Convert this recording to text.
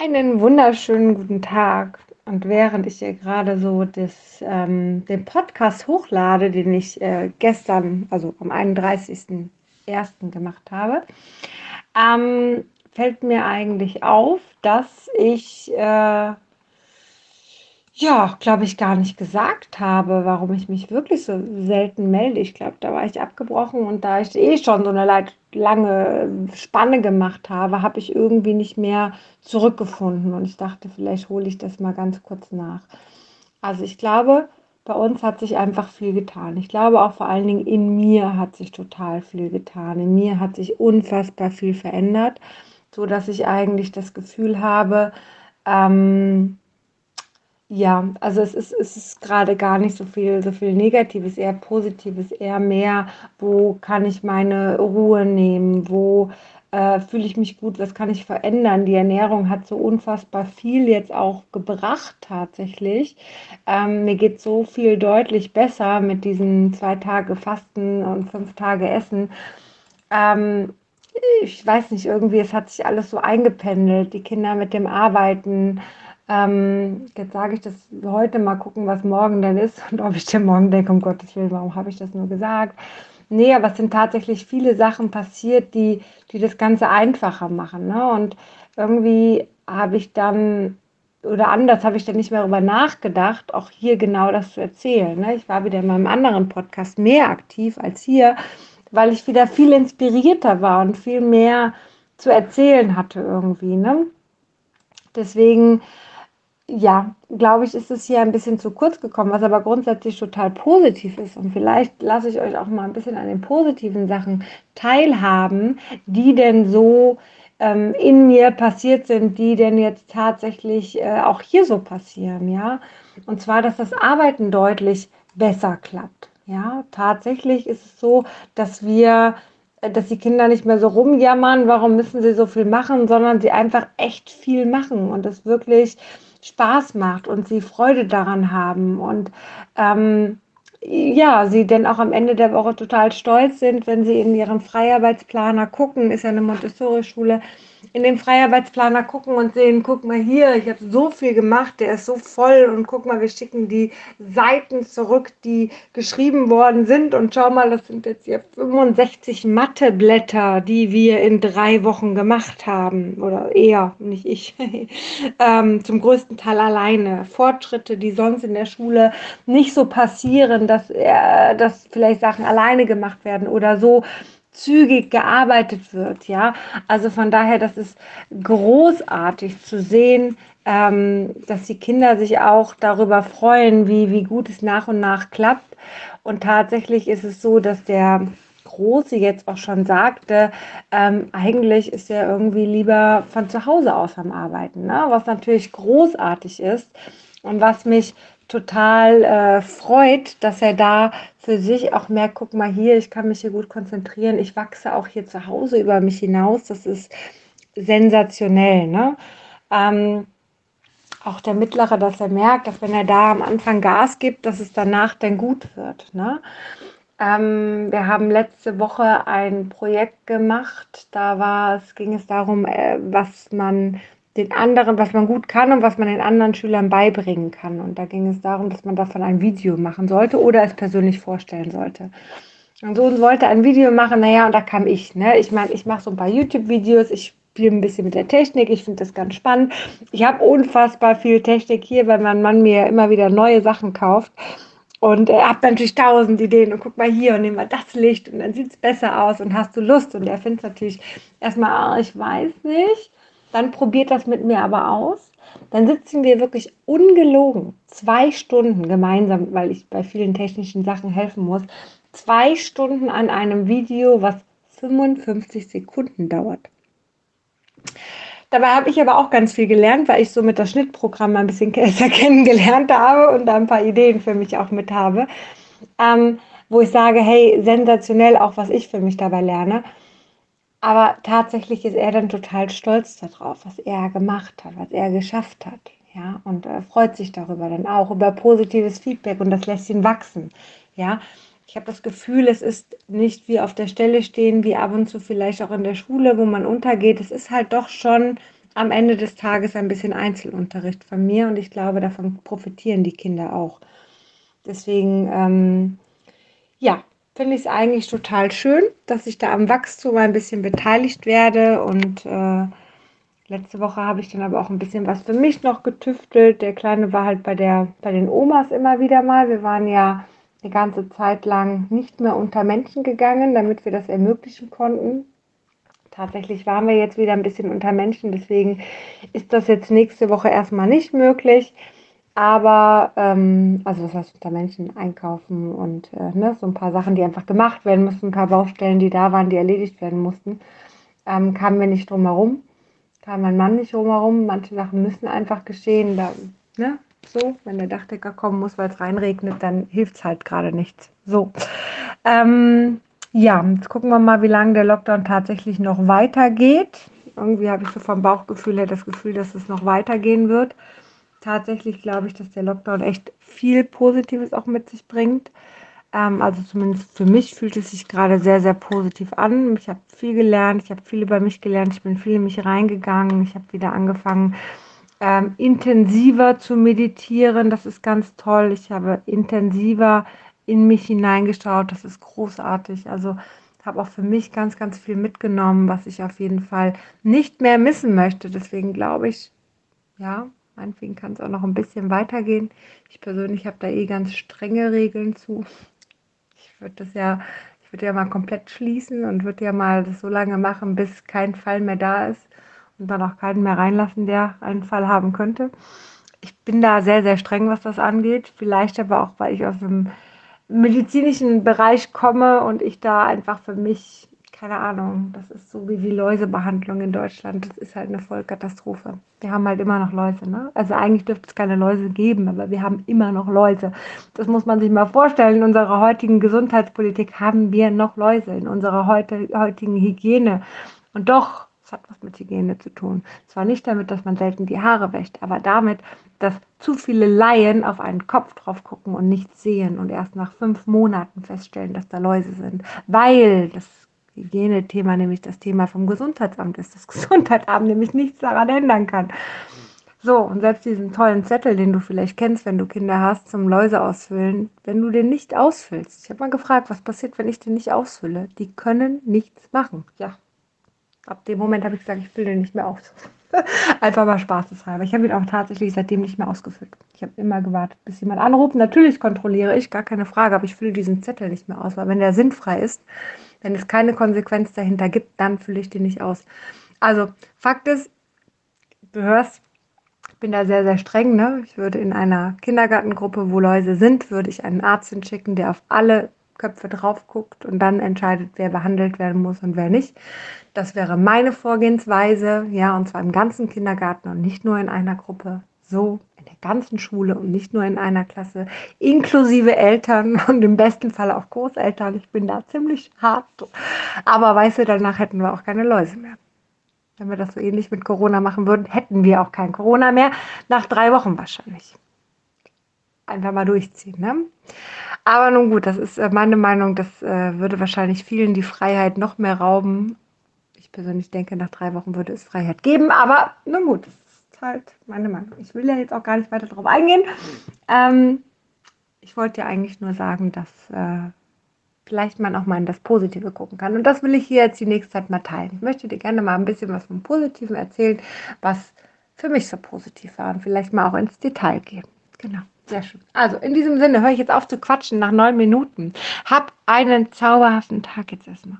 Einen wunderschönen guten Tag. Und während ich hier gerade so das, ähm, den Podcast hochlade, den ich äh, gestern, also am 31.01. gemacht habe, ähm, fällt mir eigentlich auf, dass ich äh, ja, glaube ich, gar nicht gesagt habe, warum ich mich wirklich so selten melde. Ich glaube, da war ich abgebrochen und da ich eh schon so eine lange Spanne gemacht habe, habe ich irgendwie nicht mehr zurückgefunden. Und ich dachte, vielleicht hole ich das mal ganz kurz nach. Also ich glaube, bei uns hat sich einfach viel getan. Ich glaube auch vor allen Dingen in mir hat sich total viel getan. In mir hat sich unfassbar viel verändert, so dass ich eigentlich das Gefühl habe, ähm, ja, also es ist, es ist gerade gar nicht so viel, so viel Negatives, eher Positives, eher mehr, wo kann ich meine Ruhe nehmen, wo äh, fühle ich mich gut, was kann ich verändern. Die Ernährung hat so unfassbar viel jetzt auch gebracht tatsächlich. Ähm, mir geht so viel deutlich besser mit diesen zwei Tage Fasten und fünf Tage Essen. Ähm, ich weiß nicht, irgendwie, es hat sich alles so eingependelt. Die Kinder mit dem Arbeiten, ähm, jetzt sage ich das heute mal gucken, was morgen dann ist und ob ich dann morgen denke, um Gottes Willen, warum habe ich das nur gesagt? Nee, aber es sind tatsächlich viele Sachen passiert, die, die das Ganze einfacher machen. Ne? Und irgendwie habe ich dann, oder anders habe ich dann nicht mehr darüber nachgedacht, auch hier genau das zu erzählen. Ne? Ich war wieder in meinem anderen Podcast mehr aktiv als hier, weil ich wieder viel inspirierter war und viel mehr zu erzählen hatte irgendwie. Ne? Deswegen ja, glaube ich, ist es hier ein bisschen zu kurz gekommen, was aber grundsätzlich total positiv ist. Und vielleicht lasse ich euch auch mal ein bisschen an den positiven Sachen teilhaben, die denn so ähm, in mir passiert sind, die denn jetzt tatsächlich äh, auch hier so passieren, ja. Und zwar, dass das Arbeiten deutlich besser klappt. Ja, tatsächlich ist es so, dass wir äh, dass die Kinder nicht mehr so rumjammern, warum müssen sie so viel machen, sondern sie einfach echt viel machen und das wirklich Spaß macht und sie Freude daran haben und ähm, ja, sie denn auch am Ende der Woche total stolz sind, wenn sie in ihren Freiarbeitsplaner gucken, ist ja eine Montessori-Schule, in den Freiarbeitsplaner gucken und sehen, guck mal hier, ich habe so viel gemacht, der ist so voll und guck mal, wir schicken die Seiten zurück, die geschrieben worden sind und schau mal, das sind jetzt hier 65 Matheblätter, die wir in drei Wochen gemacht haben. Oder eher, nicht ich, ähm, zum größten Teil alleine. Fortschritte, die sonst in der Schule nicht so passieren, dass, äh, dass vielleicht Sachen alleine gemacht werden oder so zügig gearbeitet wird. Ja, also von daher, das ist großartig zu sehen, ähm, dass die Kinder sich auch darüber freuen, wie, wie gut es nach und nach klappt. Und tatsächlich ist es so, dass der Große jetzt auch schon sagte, ähm, eigentlich ist er irgendwie lieber von zu Hause aus am Arbeiten, ne? was natürlich großartig ist und was mich total äh, freut, dass er da für sich auch merkt, guck mal hier, ich kann mich hier gut konzentrieren, ich wachse auch hier zu Hause über mich hinaus, das ist sensationell. Ne? Ähm, auch der Mittlere, dass er merkt, dass wenn er da am Anfang Gas gibt, dass es danach dann gut wird. Ne? Ähm, wir haben letzte Woche ein Projekt gemacht, da war es, ging es darum, äh, was man den anderen, was man gut kann und was man den anderen Schülern beibringen kann. Und da ging es darum, dass man davon ein Video machen sollte oder es persönlich vorstellen sollte. Und so wollte ein Video machen, naja, und da kam ich. Ne? Ich meine, ich mache so ein paar YouTube-Videos, ich spiele ein bisschen mit der Technik, ich finde das ganz spannend. Ich habe unfassbar viel Technik hier, weil mein Mann mir immer wieder neue Sachen kauft. Und er hat natürlich tausend Ideen und guck mal hier und nehmen wir das Licht und dann sieht es besser aus und hast du Lust. Und er findet es natürlich erstmal, oh, ich weiß nicht dann probiert das mit mir aber aus. Dann sitzen wir wirklich ungelogen zwei Stunden gemeinsam, weil ich bei vielen technischen Sachen helfen muss, zwei Stunden an einem Video, was 55 Sekunden dauert. Dabei habe ich aber auch ganz viel gelernt, weil ich so mit das Schnittprogramm ein bisschen besser kennengelernt habe und da ein paar Ideen für mich auch mit habe, ähm, wo ich sage, hey, sensationell auch, was ich für mich dabei lerne. Aber tatsächlich ist er dann total stolz darauf, was er gemacht hat, was er geschafft hat. Ja, und äh, freut sich darüber dann auch über positives Feedback und das lässt ihn wachsen. Ja, ich habe das Gefühl, es ist nicht wie auf der Stelle stehen, wie ab und zu vielleicht auch in der Schule, wo man untergeht. Es ist halt doch schon am Ende des Tages ein bisschen Einzelunterricht von mir und ich glaube, davon profitieren die Kinder auch. Deswegen, ähm, ja, finde ich es eigentlich total schön, dass ich da am Wachstum ein bisschen beteiligt werde und äh, Letzte Woche habe ich dann aber auch ein bisschen was für mich noch getüftelt. Der Kleine war halt bei, der, bei den Omas immer wieder mal. Wir waren ja eine ganze Zeit lang nicht mehr unter Menschen gegangen, damit wir das ermöglichen konnten. Tatsächlich waren wir jetzt wieder ein bisschen unter Menschen, deswegen ist das jetzt nächste Woche erstmal nicht möglich. Aber, ähm, also das heißt unter Menschen einkaufen und äh, ne, so ein paar Sachen, die einfach gemacht werden mussten, ein paar Baustellen, die da waren, die erledigt werden mussten, ähm, kamen wir nicht drum herum kam mein Mann nicht rumherum. Manche Sachen müssen einfach geschehen. Da, ne? So, wenn der Dachdecker kommen muss, weil es reinregnet, dann hilft es halt gerade nichts. So. Ähm, ja, jetzt gucken wir mal, wie lange der Lockdown tatsächlich noch weitergeht. Irgendwie habe ich so vom Bauchgefühl her das Gefühl, dass es noch weitergehen wird. Tatsächlich glaube ich, dass der Lockdown echt viel Positives auch mit sich bringt. Ähm, also zumindest für mich fühlt es sich gerade sehr, sehr positiv an. Ich habe viel gelernt, ich habe viel über mich gelernt, ich bin viel in mich reingegangen, ich habe wieder angefangen, ähm, intensiver zu meditieren. Das ist ganz toll. Ich habe intensiver in mich hineingeschaut. Das ist großartig. Also habe auch für mich ganz, ganz viel mitgenommen, was ich auf jeden Fall nicht mehr missen möchte. Deswegen glaube ich, ja, meinetwegen kann es auch noch ein bisschen weitergehen. Ich persönlich habe da eh ganz strenge Regeln zu würde das ja, ich würde ja mal komplett schließen und würde ja mal das so lange machen, bis kein Fall mehr da ist und dann auch keinen mehr reinlassen, der einen Fall haben könnte. Ich bin da sehr, sehr streng, was das angeht. Vielleicht aber auch, weil ich aus dem medizinischen Bereich komme und ich da einfach für mich keine Ahnung, das ist so wie die Läusebehandlung in Deutschland. Das ist halt eine Vollkatastrophe. Wir haben halt immer noch Läuse, ne? Also eigentlich dürfte es keine Läuse geben, aber wir haben immer noch Läuse. Das muss man sich mal vorstellen. In unserer heutigen Gesundheitspolitik haben wir noch Läuse, in unserer heute, heutigen Hygiene. Und doch, es hat was mit Hygiene zu tun. Zwar nicht damit, dass man selten die Haare wäscht, aber damit, dass zu viele Laien auf einen Kopf drauf gucken und nichts sehen und erst nach fünf Monaten feststellen, dass da Läuse sind. Weil das Hygienethema nämlich das Thema vom Gesundheitsamt ist. Das Gesundheitsamt nämlich nichts daran ändern kann. So, und selbst diesen tollen Zettel, den du vielleicht kennst, wenn du Kinder hast, zum Läuse ausfüllen, wenn du den nicht ausfüllst. Ich habe mal gefragt, was passiert, wenn ich den nicht ausfülle? Die können nichts machen. Ja. Ab dem Moment habe ich gesagt, ich fülle den nicht mehr aus. Einfach mal spaßeshalber. Ich habe ihn auch tatsächlich seitdem nicht mehr ausgefüllt. Ich habe immer gewartet, bis jemand anruft. Natürlich kontrolliere ich, gar keine Frage, aber ich fülle diesen Zettel nicht mehr aus, weil wenn der sinnfrei ist, wenn es keine Konsequenz dahinter gibt, dann fülle ich den nicht aus. Also, Fakt ist, du hörst, ich bin da sehr, sehr streng. Ne? Ich würde in einer Kindergartengruppe, wo Läuse sind, würde ich einen Arzt hinschicken, der auf alle Köpfe drauf guckt und dann entscheidet, wer behandelt werden muss und wer nicht. Das wäre meine Vorgehensweise, ja, und zwar im ganzen Kindergarten und nicht nur in einer Gruppe. So der ganzen Schule und nicht nur in einer Klasse, inklusive Eltern und im besten Fall auch Großeltern. Ich bin da ziemlich hart. Aber weißt du, danach hätten wir auch keine Läuse mehr. Wenn wir das so ähnlich mit Corona machen würden, hätten wir auch kein Corona mehr. Nach drei Wochen wahrscheinlich. Einfach mal durchziehen. Ne? Aber nun gut, das ist äh, meine Meinung. Das äh, würde wahrscheinlich vielen die Freiheit noch mehr rauben. Ich persönlich denke, nach drei Wochen würde es Freiheit geben. Aber nun gut, halt meine Meinung. Ich will ja jetzt auch gar nicht weiter darauf eingehen. Ähm, ich wollte ja eigentlich nur sagen, dass äh, vielleicht man auch mal in das Positive gucken kann. Und das will ich hier jetzt die nächste Zeit mal teilen. Ich möchte dir gerne mal ein bisschen was vom Positiven erzählen, was für mich so positiv war und vielleicht mal auch ins Detail gehen. Genau. Sehr schön. Also in diesem Sinne höre ich jetzt auf zu quatschen nach neun Minuten. Hab einen zauberhaften Tag jetzt erstmal.